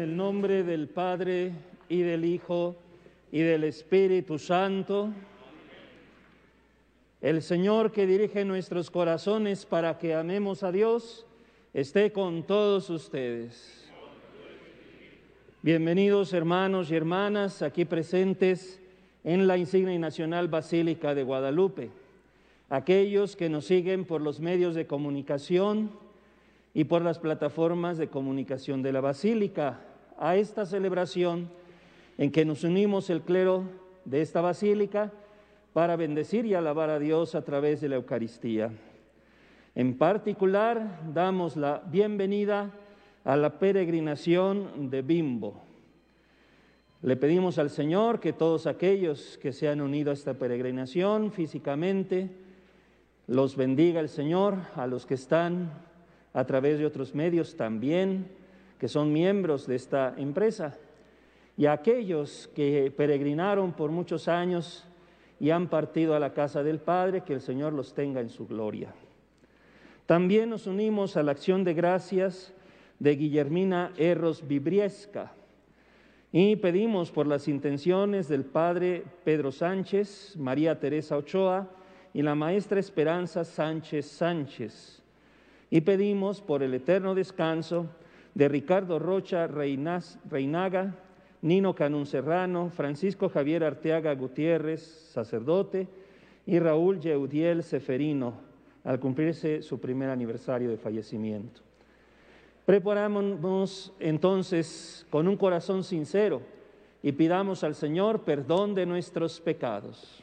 El nombre del Padre y del Hijo y del Espíritu Santo, el Señor que dirige nuestros corazones para que amemos a Dios, esté con todos ustedes. Bienvenidos hermanos y hermanas aquí presentes en la insignia nacional Basílica de Guadalupe, aquellos que nos siguen por los medios de comunicación, y por las plataformas de comunicación de la Basílica a esta celebración en que nos unimos el clero de esta Basílica para bendecir y alabar a Dios a través de la Eucaristía. En particular, damos la bienvenida a la peregrinación de Bimbo. Le pedimos al Señor que todos aquellos que se han unido a esta peregrinación físicamente, los bendiga el Señor, a los que están a través de otros medios también, que son miembros de esta empresa, y a aquellos que peregrinaron por muchos años y han partido a la casa del Padre, que el Señor los tenga en su gloria. También nos unimos a la acción de gracias de Guillermina Erros Vibriesca. Y pedimos por las intenciones del Padre Pedro Sánchez, María Teresa Ochoa y la Maestra Esperanza Sánchez Sánchez. Y pedimos por el eterno descanso de Ricardo Rocha Reinaga, Nino Canún Serrano, Francisco Javier Arteaga Gutiérrez, sacerdote, y Raúl Yeudiel Seferino, al cumplirse su primer aniversario de fallecimiento. Preparámonos entonces con un corazón sincero y pidamos al Señor perdón de nuestros pecados.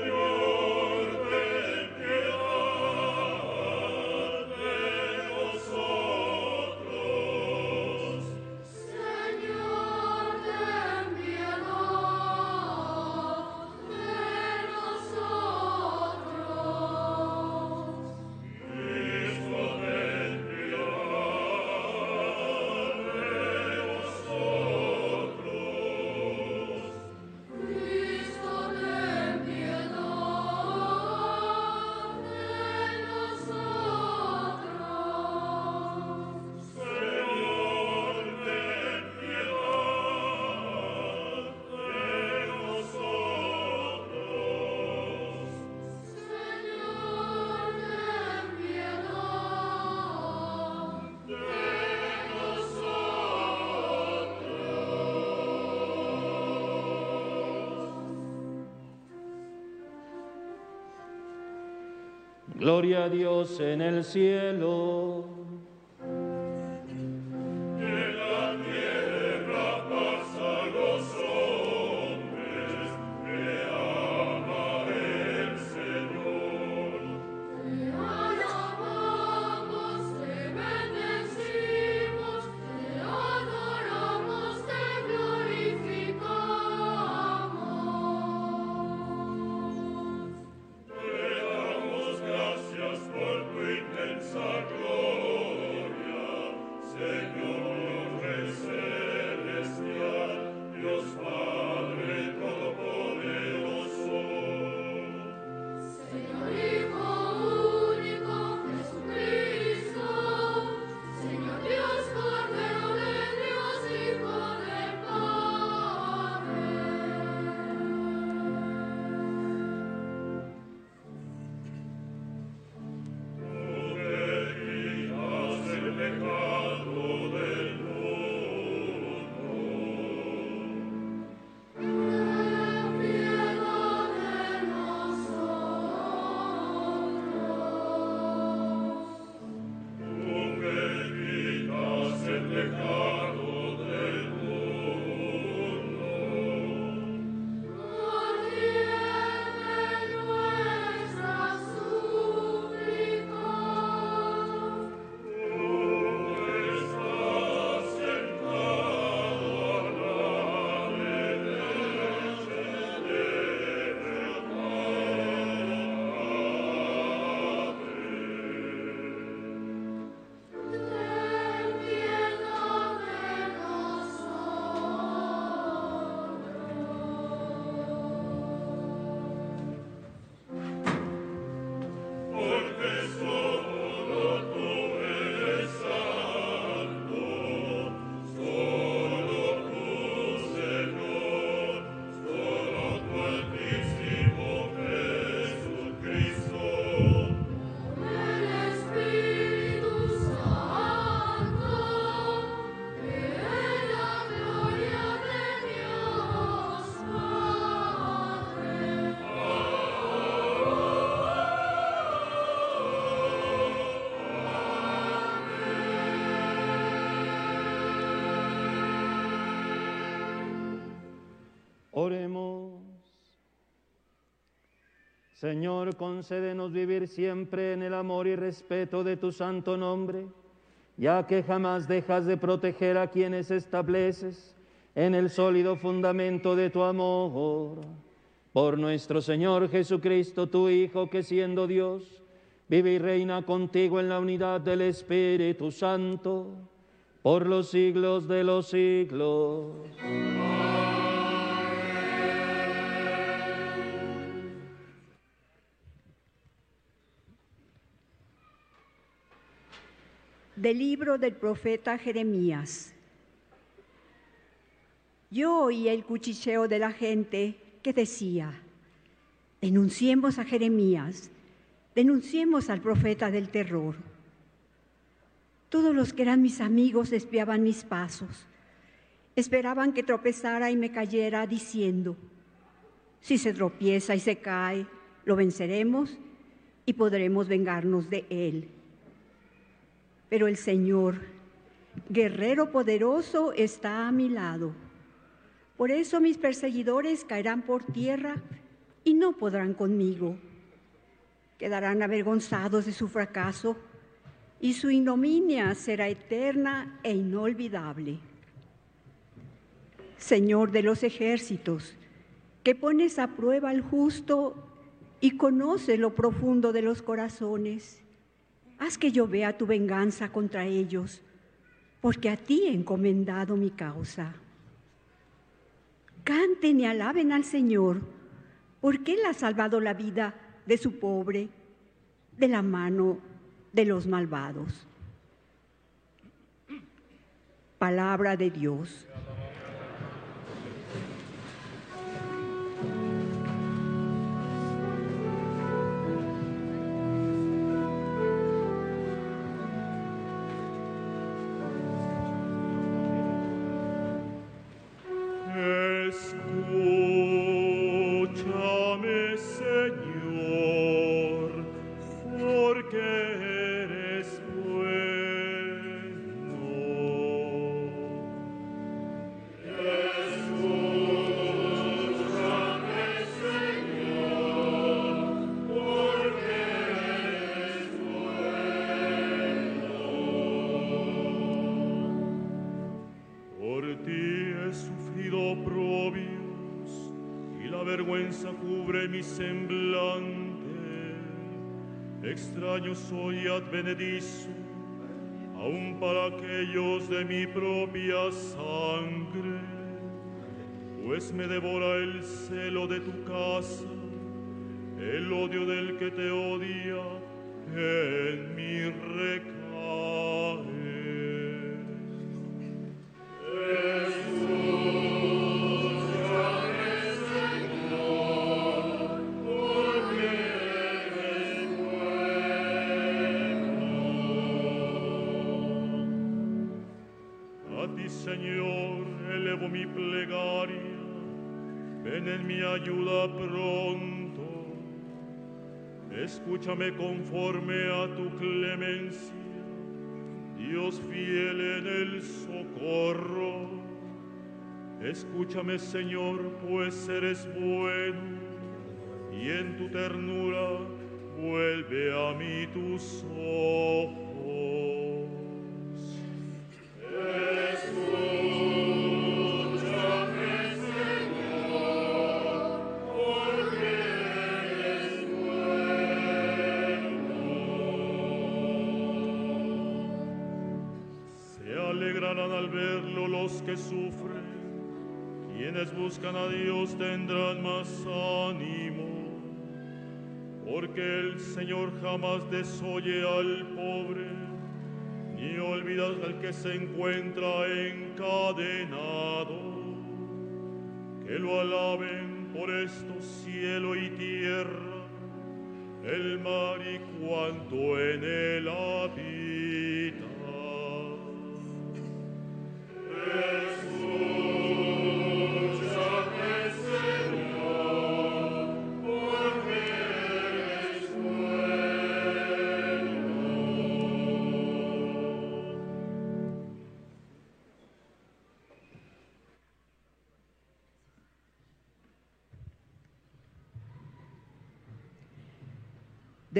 Gloria a Dios en el cielo. Señor, concédenos vivir siempre en el amor y respeto de tu santo nombre, ya que jamás dejas de proteger a quienes estableces en el sólido fundamento de tu amor. Por nuestro Señor Jesucristo, tu Hijo, que siendo Dios, vive y reina contigo en la unidad del Espíritu Santo, por los siglos de los siglos. Del libro del profeta Jeremías. Yo oí el cuchicheo de la gente que decía, denunciemos a Jeremías, denunciemos al profeta del terror. Todos los que eran mis amigos espiaban mis pasos, esperaban que tropezara y me cayera diciendo, si se tropieza y se cae, lo venceremos y podremos vengarnos de él. Pero el Señor, guerrero poderoso, está a mi lado. Por eso mis perseguidores caerán por tierra y no podrán conmigo. Quedarán avergonzados de su fracaso y su ignominia será eterna e inolvidable. Señor de los ejércitos, que pones a prueba al justo y conoces lo profundo de los corazones, haz que yo vea tu venganza contra ellos, porque a ti he encomendado mi causa. Canten y alaben al Señor, porque Él ha salvado la vida de su pobre de la mano de los malvados. Palabra de Dios. Extraño soy advenedizo, aun para aquellos de mi propia sangre, pues me devora el celo de tu casa, el odio del que te odia en mi recae. Conforme a tu clemencia, Dios fiel en el socorro. Escúchame, Señor, pues eres bueno, y en tu ternura vuelve a mí tus ojos. Que sufren, quienes buscan a Dios tendrán más ánimo, porque el Señor jamás desoye al pobre, ni olvida al que se encuentra encadenado. Que lo alaben por esto cielo y tierra, el mar y cuanto en él habita.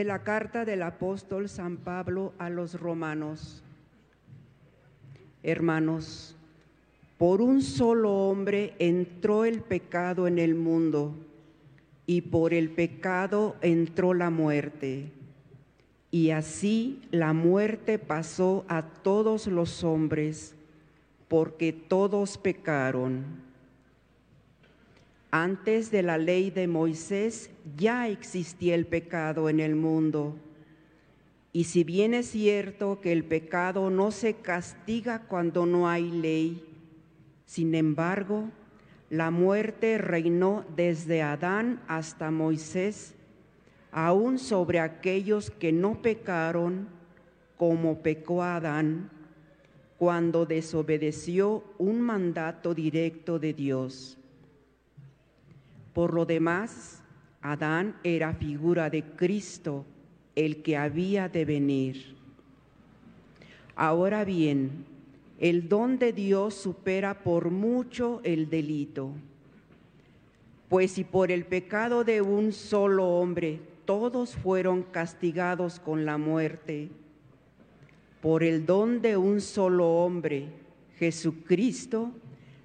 De la carta del apóstol San Pablo a los romanos. Hermanos, por un solo hombre entró el pecado en el mundo y por el pecado entró la muerte. Y así la muerte pasó a todos los hombres porque todos pecaron. Antes de la ley de Moisés ya existía el pecado en el mundo. Y si bien es cierto que el pecado no se castiga cuando no hay ley, sin embargo, la muerte reinó desde Adán hasta Moisés, aún sobre aquellos que no pecaron como pecó Adán cuando desobedeció un mandato directo de Dios. Por lo demás, Adán era figura de Cristo, el que había de venir. Ahora bien, el don de Dios supera por mucho el delito. Pues si por el pecado de un solo hombre todos fueron castigados con la muerte, por el don de un solo hombre, Jesucristo,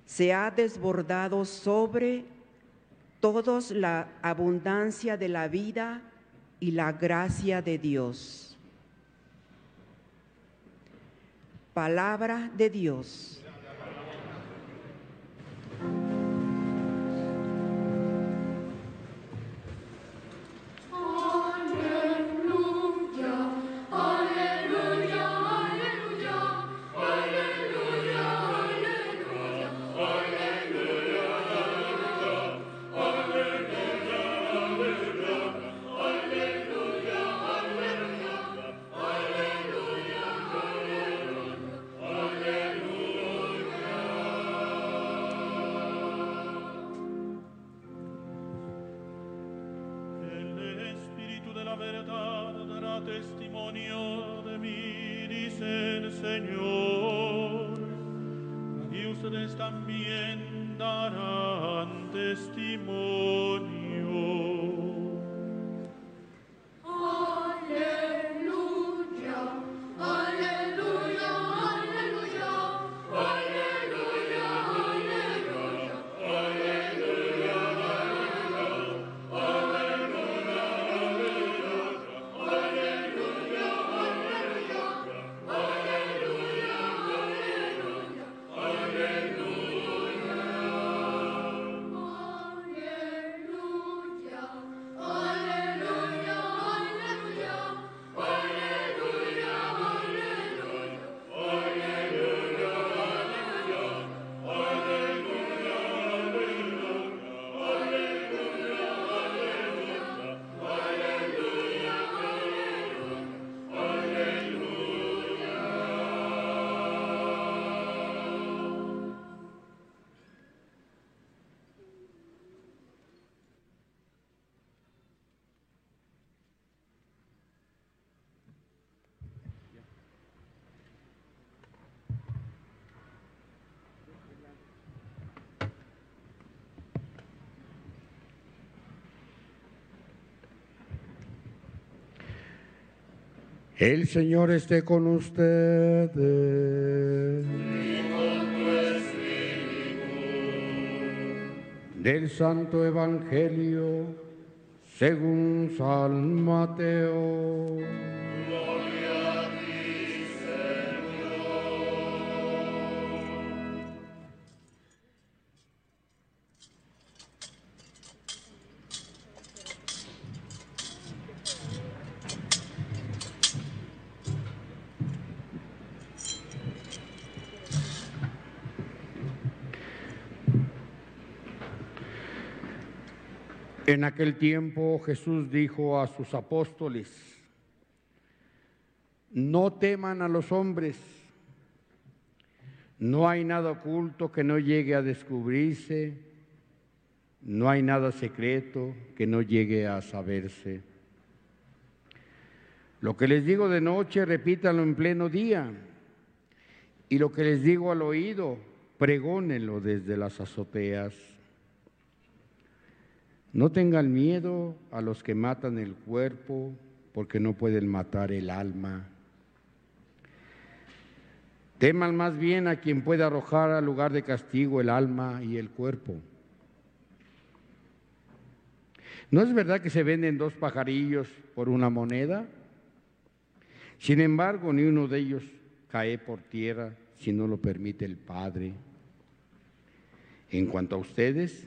se ha desbordado sobre todos la abundancia de la vida y la gracia de Dios. Palabra de Dios. El Señor esté con ustedes. Del Santo Evangelio según San Mateo. En aquel tiempo Jesús dijo a sus apóstoles, no teman a los hombres, no hay nada oculto que no llegue a descubrirse, no hay nada secreto que no llegue a saberse. Lo que les digo de noche, repítanlo en pleno día, y lo que les digo al oído, pregónenlo desde las azoteas. No tengan miedo a los que matan el cuerpo, porque no pueden matar el alma. Teman más bien a quien puede arrojar al lugar de castigo el alma y el cuerpo. ¿No es verdad que se venden dos pajarillos por una moneda? Sin embargo, ni uno de ellos cae por tierra si no lo permite el Padre. En cuanto a ustedes,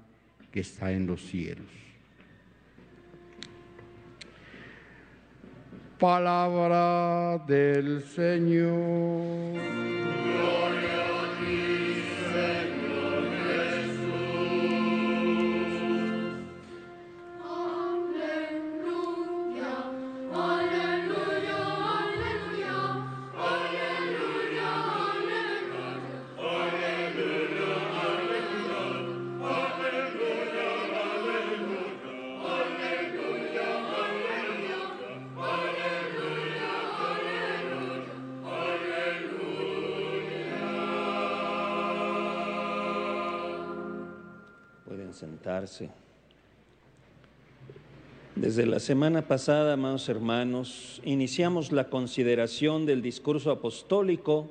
que está en los cielos. Palabra del Señor. Sentarse. Desde la semana pasada, amados hermanos, iniciamos la consideración del discurso apostólico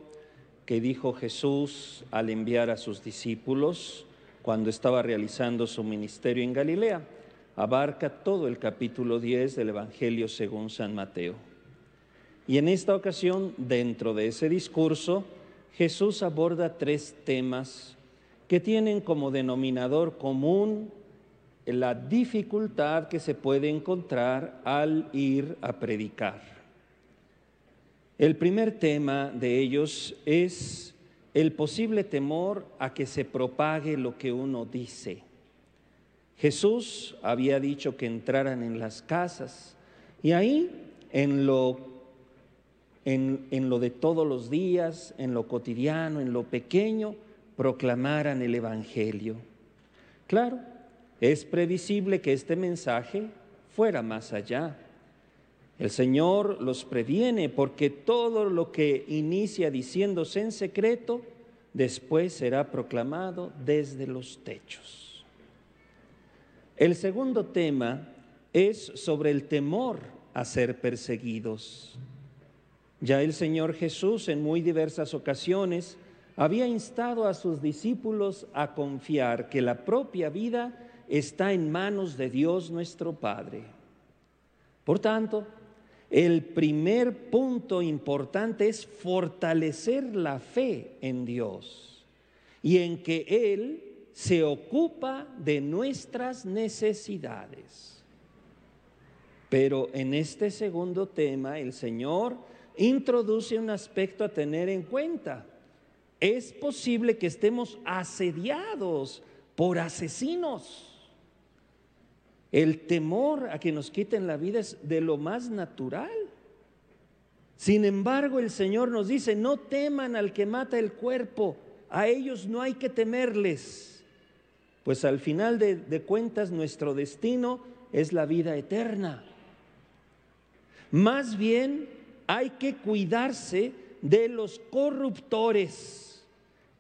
que dijo Jesús al enviar a sus discípulos cuando estaba realizando su ministerio en Galilea. Abarca todo el capítulo 10 del Evangelio según San Mateo. Y en esta ocasión, dentro de ese discurso, Jesús aborda tres temas que tienen como denominador común la dificultad que se puede encontrar al ir a predicar. El primer tema de ellos es el posible temor a que se propague lo que uno dice. Jesús había dicho que entraran en las casas y ahí en lo, en, en lo de todos los días, en lo cotidiano, en lo pequeño, proclamaran el Evangelio. Claro, es previsible que este mensaje fuera más allá. El Señor los previene porque todo lo que inicia diciéndose en secreto, después será proclamado desde los techos. El segundo tema es sobre el temor a ser perseguidos. Ya el Señor Jesús en muy diversas ocasiones había instado a sus discípulos a confiar que la propia vida está en manos de Dios nuestro Padre. Por tanto, el primer punto importante es fortalecer la fe en Dios y en que Él se ocupa de nuestras necesidades. Pero en este segundo tema el Señor introduce un aspecto a tener en cuenta. Es posible que estemos asediados por asesinos. El temor a que nos quiten la vida es de lo más natural. Sin embargo, el Señor nos dice, no teman al que mata el cuerpo, a ellos no hay que temerles, pues al final de, de cuentas nuestro destino es la vida eterna. Más bien hay que cuidarse de los corruptores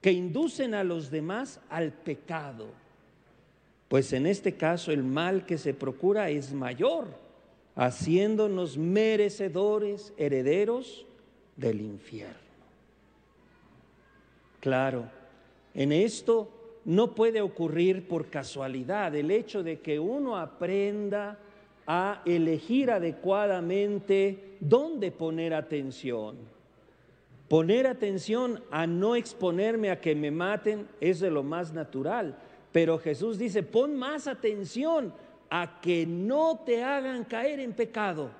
que inducen a los demás al pecado pues en este caso el mal que se procura es mayor, haciéndonos merecedores, herederos del infierno. Claro, en esto no puede ocurrir por casualidad el hecho de que uno aprenda a elegir adecuadamente dónde poner atención. Poner atención a no exponerme a que me maten es de lo más natural pero Jesús dice, pon más atención a que no te hagan caer en pecado.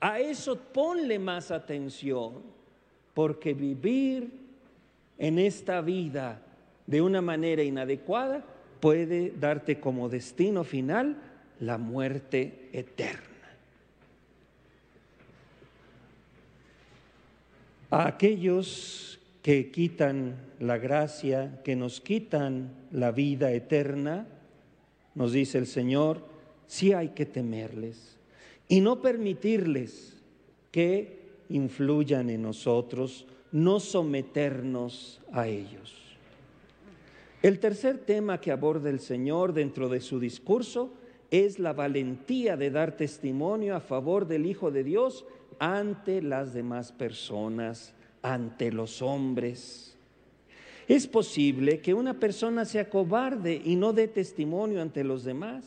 A eso ponle más atención, porque vivir en esta vida de una manera inadecuada puede darte como destino final la muerte eterna. A aquellos que quitan la gracia, que nos quitan la vida eterna, nos dice el Señor, sí hay que temerles y no permitirles que influyan en nosotros, no someternos a ellos. El tercer tema que aborda el Señor dentro de su discurso es la valentía de dar testimonio a favor del Hijo de Dios ante las demás personas ante los hombres. Es posible que una persona sea cobarde y no dé testimonio ante los demás.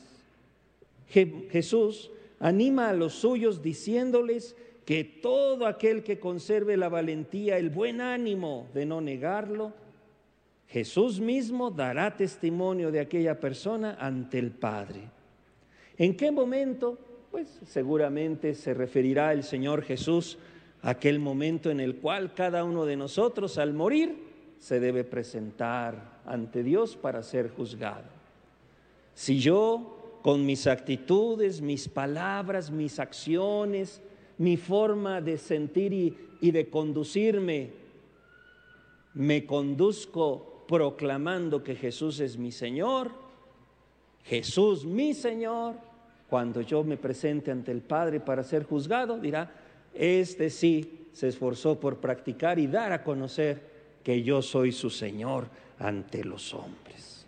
Jesús anima a los suyos diciéndoles que todo aquel que conserve la valentía, el buen ánimo de no negarlo, Jesús mismo dará testimonio de aquella persona ante el Padre. ¿En qué momento? Pues seguramente se referirá el Señor Jesús a aquel momento en el cual cada uno de nosotros al morir se debe presentar ante Dios para ser juzgado. Si yo con mis actitudes, mis palabras, mis acciones, mi forma de sentir y, y de conducirme, me conduzco proclamando que Jesús es mi Señor, Jesús mi Señor, cuando yo me presente ante el Padre para ser juzgado, dirá, este sí se esforzó por practicar y dar a conocer que yo soy su Señor ante los hombres.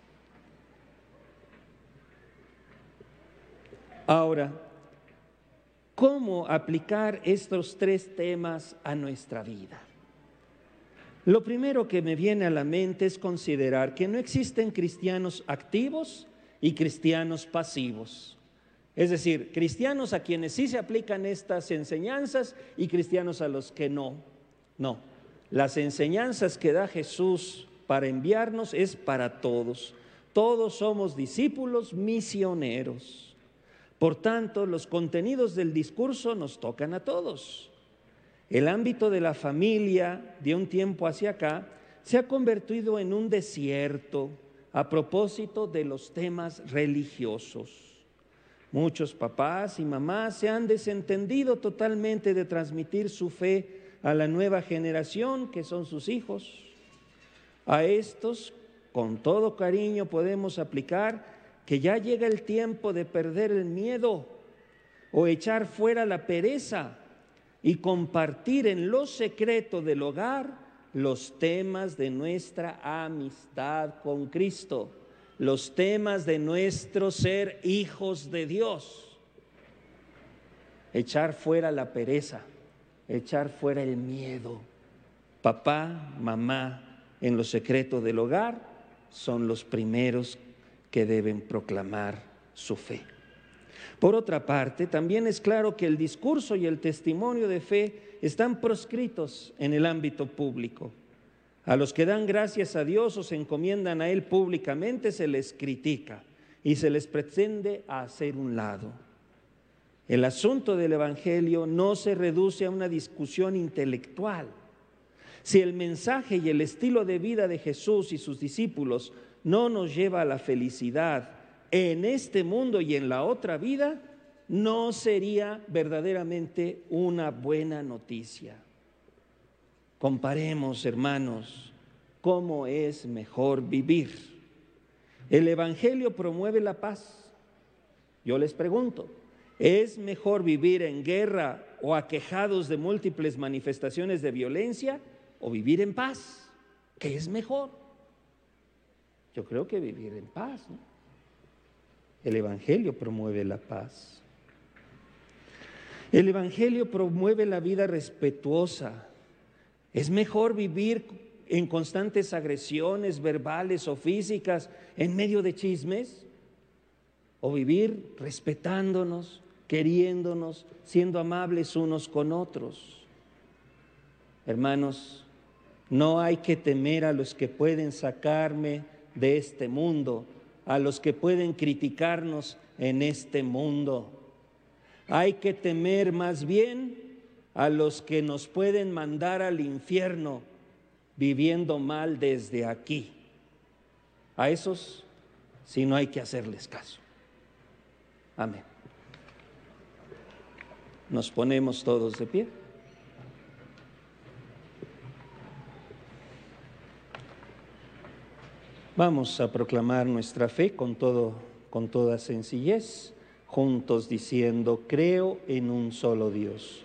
Ahora, ¿cómo aplicar estos tres temas a nuestra vida? Lo primero que me viene a la mente es considerar que no existen cristianos activos y cristianos pasivos. Es decir, cristianos a quienes sí se aplican estas enseñanzas y cristianos a los que no. No, las enseñanzas que da Jesús para enviarnos es para todos. Todos somos discípulos misioneros. Por tanto, los contenidos del discurso nos tocan a todos. El ámbito de la familia de un tiempo hacia acá se ha convertido en un desierto a propósito de los temas religiosos. Muchos papás y mamás se han desentendido totalmente de transmitir su fe a la nueva generación que son sus hijos. A estos, con todo cariño, podemos aplicar que ya llega el tiempo de perder el miedo o echar fuera la pereza y compartir en lo secreto del hogar los temas de nuestra amistad con Cristo los temas de nuestro ser hijos de Dios. Echar fuera la pereza, echar fuera el miedo. Papá, mamá, en lo secreto del hogar, son los primeros que deben proclamar su fe. Por otra parte, también es claro que el discurso y el testimonio de fe están proscritos en el ámbito público. A los que dan gracias a Dios o se encomiendan a Él públicamente se les critica y se les pretende hacer un lado. El asunto del Evangelio no se reduce a una discusión intelectual. Si el mensaje y el estilo de vida de Jesús y sus discípulos no nos lleva a la felicidad en este mundo y en la otra vida, no sería verdaderamente una buena noticia. Comparemos, hermanos, cómo es mejor vivir. El Evangelio promueve la paz. Yo les pregunto, ¿es mejor vivir en guerra o aquejados de múltiples manifestaciones de violencia o vivir en paz? ¿Qué es mejor? Yo creo que vivir en paz. El Evangelio promueve la paz. El Evangelio promueve la vida respetuosa, es mejor vivir en constantes agresiones verbales o físicas en medio de chismes o vivir respetándonos, queriéndonos, siendo amables unos con otros. Hermanos, no hay que temer a los que pueden sacarme de este mundo, a los que pueden criticarnos en este mundo. Hay que temer más bien a los que nos pueden mandar al infierno viviendo mal desde aquí. A esos si no hay que hacerles caso. Amén. Nos ponemos todos de pie. Vamos a proclamar nuestra fe con todo con toda sencillez, juntos diciendo, creo en un solo Dios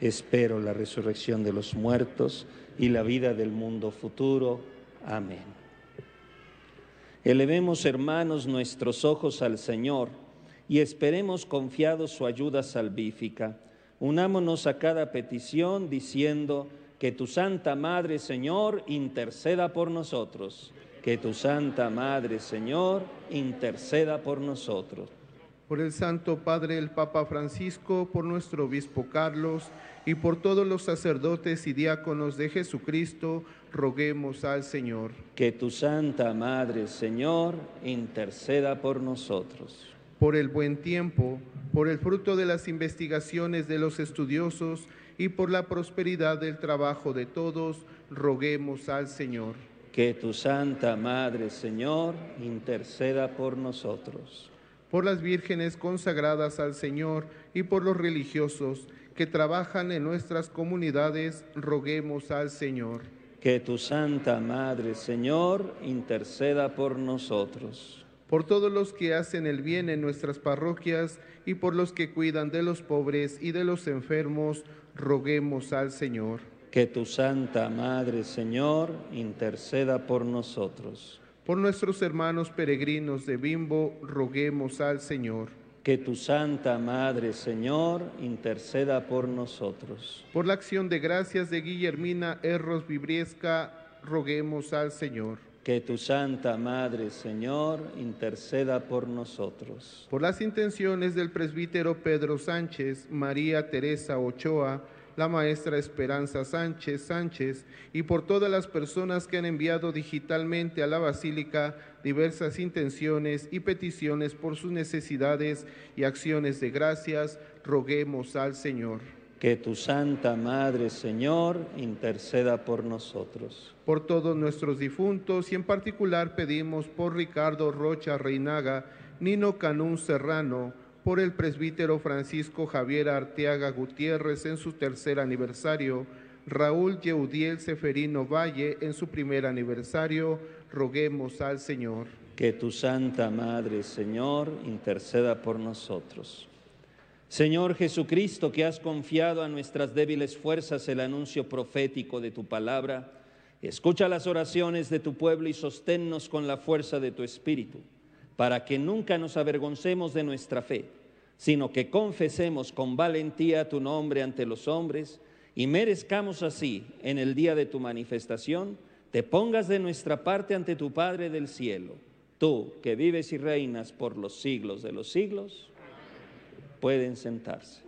Espero la resurrección de los muertos y la vida del mundo futuro. Amén. Elevemos, hermanos, nuestros ojos al Señor y esperemos confiados su ayuda salvífica. Unámonos a cada petición diciendo que tu Santa Madre, Señor, interceda por nosotros. Que tu Santa Madre, Señor, interceda por nosotros. Por el Santo Padre, el Papa Francisco, por nuestro Obispo Carlos y por todos los sacerdotes y diáconos de Jesucristo, roguemos al Señor. Que tu Santa Madre, Señor, interceda por nosotros. Por el buen tiempo, por el fruto de las investigaciones de los estudiosos y por la prosperidad del trabajo de todos, roguemos al Señor. Que tu Santa Madre, Señor, interceda por nosotros. Por las vírgenes consagradas al Señor y por los religiosos que trabajan en nuestras comunidades, roguemos al Señor. Que tu Santa Madre, Señor, interceda por nosotros. Por todos los que hacen el bien en nuestras parroquias y por los que cuidan de los pobres y de los enfermos, roguemos al Señor. Que tu Santa Madre, Señor, interceda por nosotros. Por nuestros hermanos peregrinos de Bimbo, roguemos al Señor. Que tu Santa Madre, Señor, interceda por nosotros. Por la acción de gracias de Guillermina Erros Vibriesca, roguemos al Señor. Que tu Santa Madre, Señor, interceda por nosotros. Por las intenciones del presbítero Pedro Sánchez, María Teresa Ochoa, la maestra Esperanza Sánchez Sánchez y por todas las personas que han enviado digitalmente a la Basílica diversas intenciones y peticiones por sus necesidades y acciones de gracias, roguemos al Señor. Que tu Santa Madre, Señor, interceda por nosotros. Por todos nuestros difuntos y en particular pedimos por Ricardo Rocha Reinaga, Nino Canún Serrano, por el presbítero Francisco Javier Arteaga Gutiérrez en su tercer aniversario, Raúl Yeudiel Seferino Valle en su primer aniversario, roguemos al Señor. Que tu Santa Madre, Señor, interceda por nosotros. Señor Jesucristo, que has confiado a nuestras débiles fuerzas el anuncio profético de tu palabra, escucha las oraciones de tu pueblo y sosténnos con la fuerza de tu Espíritu para que nunca nos avergoncemos de nuestra fe, sino que confesemos con valentía tu nombre ante los hombres y merezcamos así, en el día de tu manifestación, te pongas de nuestra parte ante tu Padre del cielo, tú que vives y reinas por los siglos de los siglos, pueden sentarse.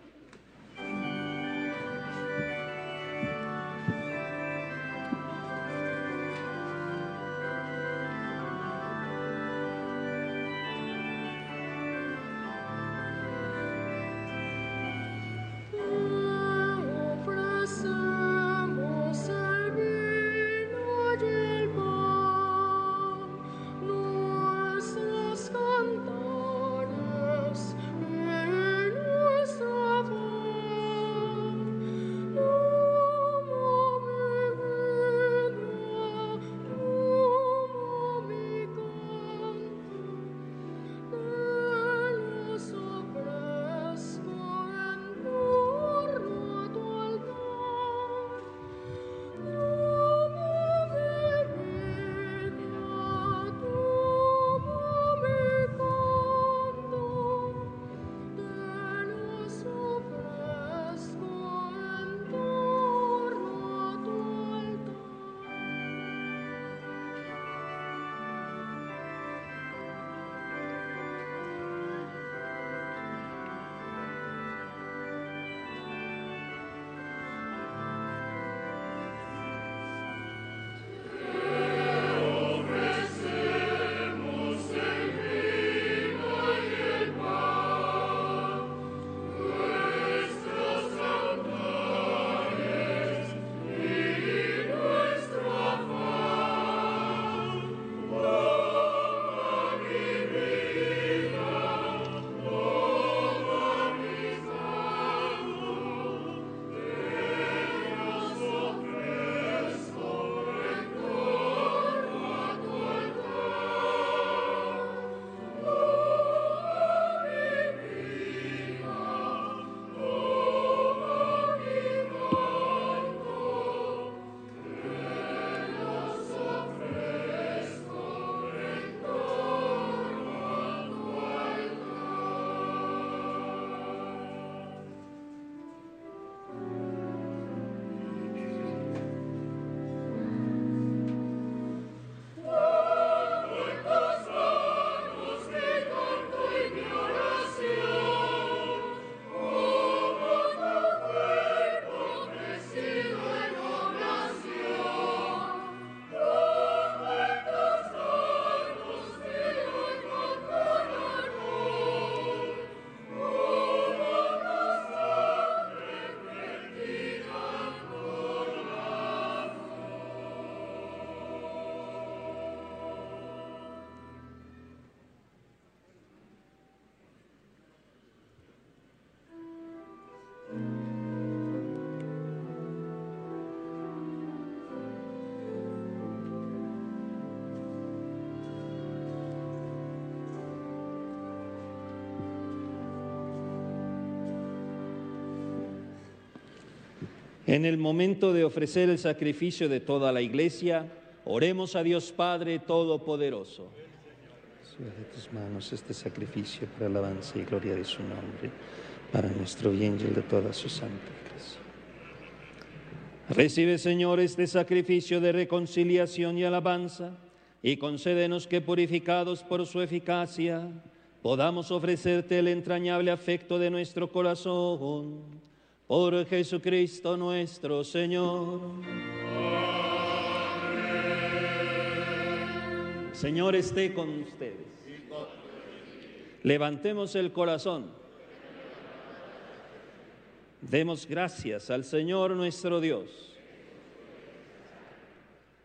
En el momento de ofrecer el sacrificio de toda la iglesia, oremos a Dios Padre Todopoderoso. Recibe de tus manos este sacrificio para alabanza y gloria de su nombre, para nuestro bien y el de toda su santa iglesia. Recibe, Señor, este sacrificio de reconciliación y alabanza, y concédenos que, purificados por su eficacia, podamos ofrecerte el entrañable afecto de nuestro corazón. Por Jesucristo nuestro Señor. Señor esté con ustedes. Levantemos el corazón. Demos gracias al Señor nuestro Dios.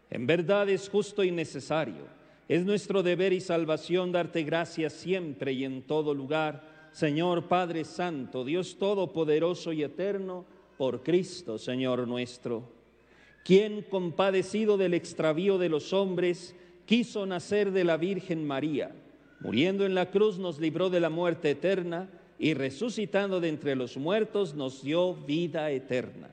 En verdad es justo y necesario. Es nuestro deber y salvación darte gracias siempre y en todo lugar, Señor Padre Santo, Dios Todopoderoso y Eterno, por Cristo, Señor nuestro, quien, compadecido del extravío de los hombres, quiso nacer de la Virgen María, muriendo en la cruz nos libró de la muerte eterna y resucitando de entre los muertos nos dio vida eterna.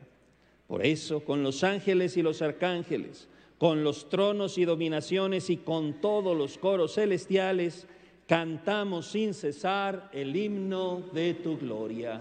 Por eso, con los ángeles y los arcángeles, con los tronos y dominaciones y con todos los coros celestiales, cantamos sin cesar el himno de tu gloria.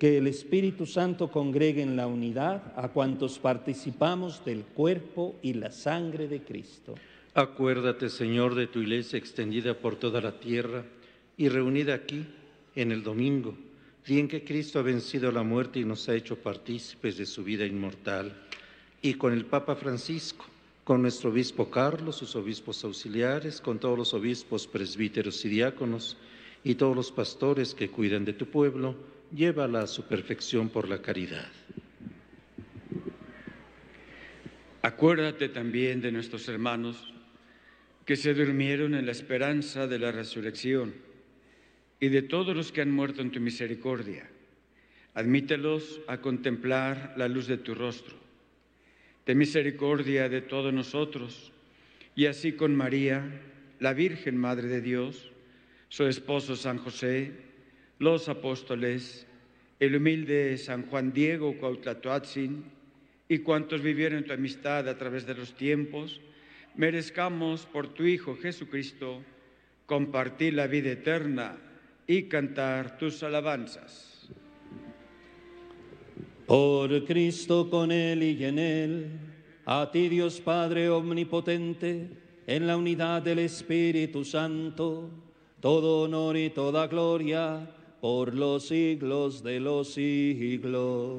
que el Espíritu Santo congregue en la unidad a cuantos participamos del cuerpo y la sangre de Cristo. Acuérdate, Señor, de tu iglesia extendida por toda la tierra y reunida aquí en el domingo, día en que Cristo ha vencido la muerte y nos ha hecho partícipes de su vida inmortal, y con el Papa Francisco, con nuestro obispo Carlos, sus obispos auxiliares, con todos los obispos, presbíteros y diáconos, y todos los pastores que cuidan de tu pueblo, llévala a su perfección por la caridad. Acuérdate también de nuestros hermanos que se durmieron en la esperanza de la resurrección y de todos los que han muerto en tu misericordia. Admítelos a contemplar la luz de tu rostro. Ten misericordia de todos nosotros y así con María, la Virgen Madre de Dios, su esposo San José, los apóstoles, el humilde San Juan Diego Cuautlatoatzin y cuantos vivieron tu amistad a través de los tiempos, merezcamos por tu Hijo Jesucristo compartir la vida eterna y cantar tus alabanzas. Por Cristo con Él y en Él, a ti Dios Padre Omnipotente, en la unidad del Espíritu Santo, todo honor y toda gloria por los siglos de los siglos.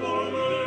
He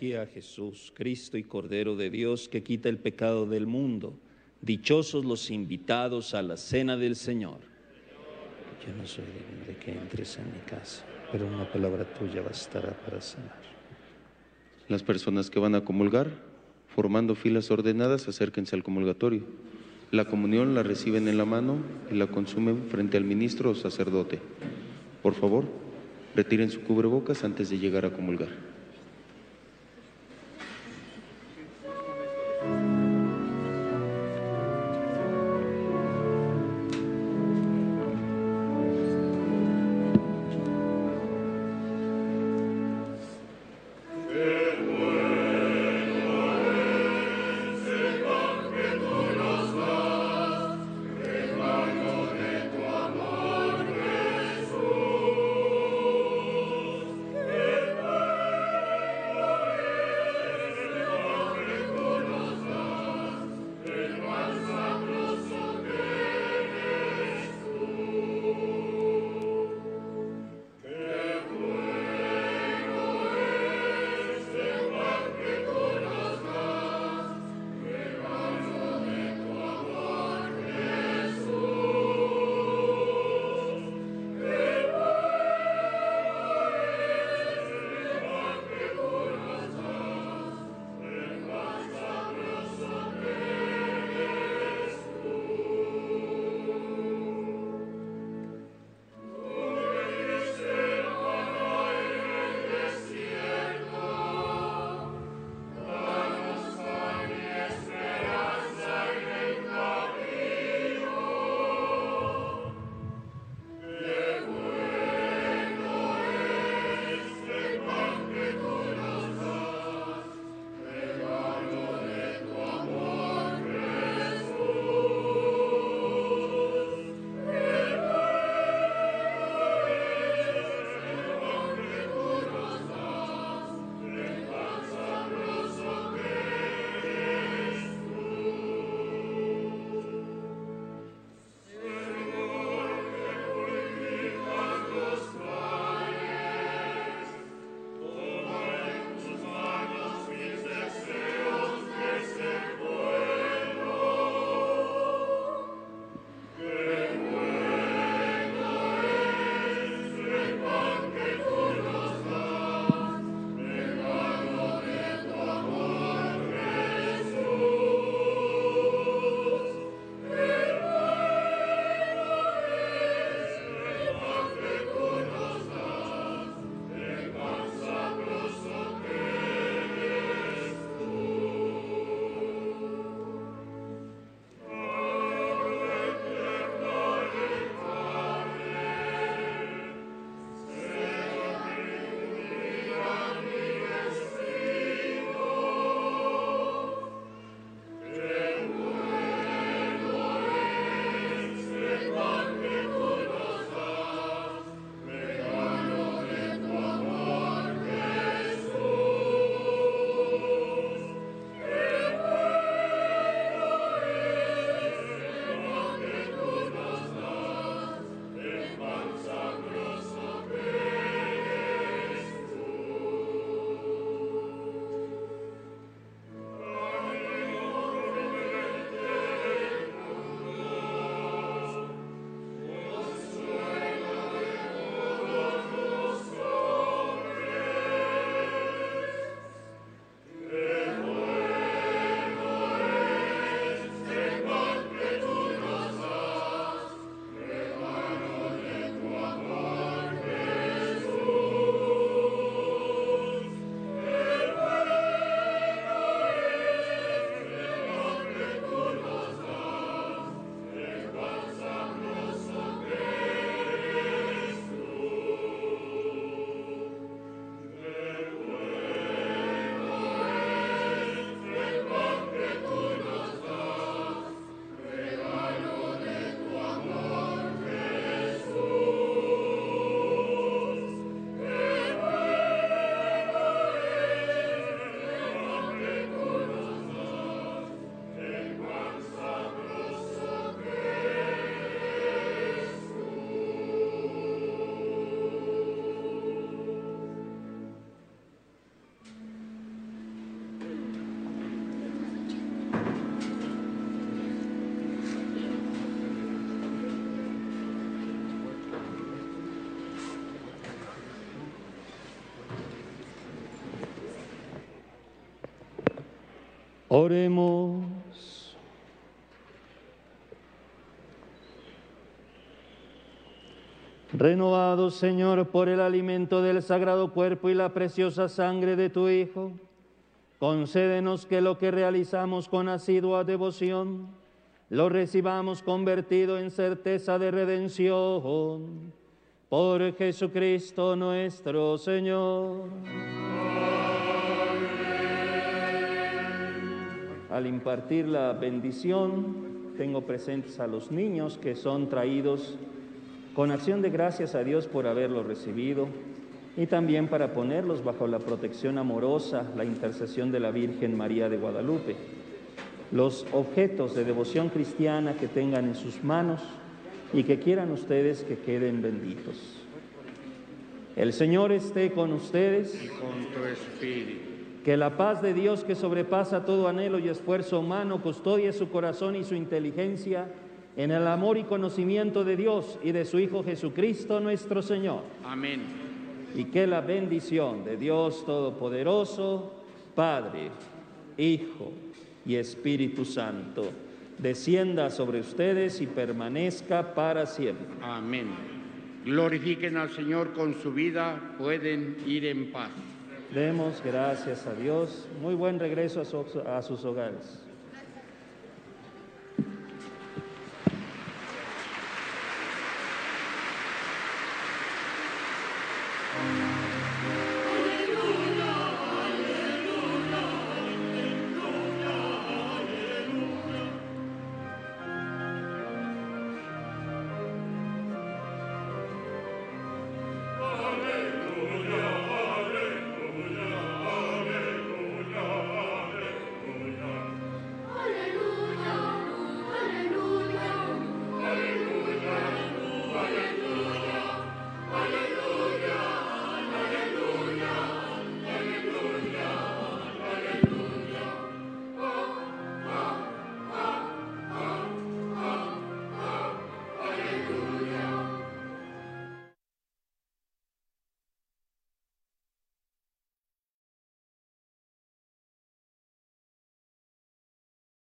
a Jesús, Cristo y Cordero de Dios, que quita el pecado del mundo. Dichosos los invitados a la cena del Señor. Yo no soy digno de que entres en mi casa, pero una palabra tuya bastará para sanar. Las personas que van a comulgar, formando filas ordenadas, acérquense al comulgatorio. La comunión la reciben en la mano y la consumen frente al ministro o sacerdote. Por favor, retiren su cubrebocas antes de llegar a comulgar. Oremos. Renovados, Señor, por el alimento del sagrado cuerpo y la preciosa sangre de tu Hijo, concédenos que lo que realizamos con asidua devoción lo recibamos convertido en certeza de redención. Por Jesucristo nuestro Señor. Al impartir la bendición, tengo presentes a los niños que son traídos con acción de gracias a Dios por haberlo recibido y también para ponerlos bajo la protección amorosa, la intercesión de la Virgen María de Guadalupe. Los objetos de devoción cristiana que tengan en sus manos y que quieran ustedes que queden benditos. El Señor esté con ustedes. Y con tu espíritu. Que la paz de Dios que sobrepasa todo anhelo y esfuerzo humano custodie su corazón y su inteligencia en el amor y conocimiento de Dios y de su Hijo Jesucristo nuestro Señor. Amén. Y que la bendición de Dios Todopoderoso, Padre, Hijo y Espíritu Santo, descienda sobre ustedes y permanezca para siempre. Amén. Glorifiquen al Señor con su vida, pueden ir en paz. Demos gracias a Dios. Muy buen regreso a, a sus hogares.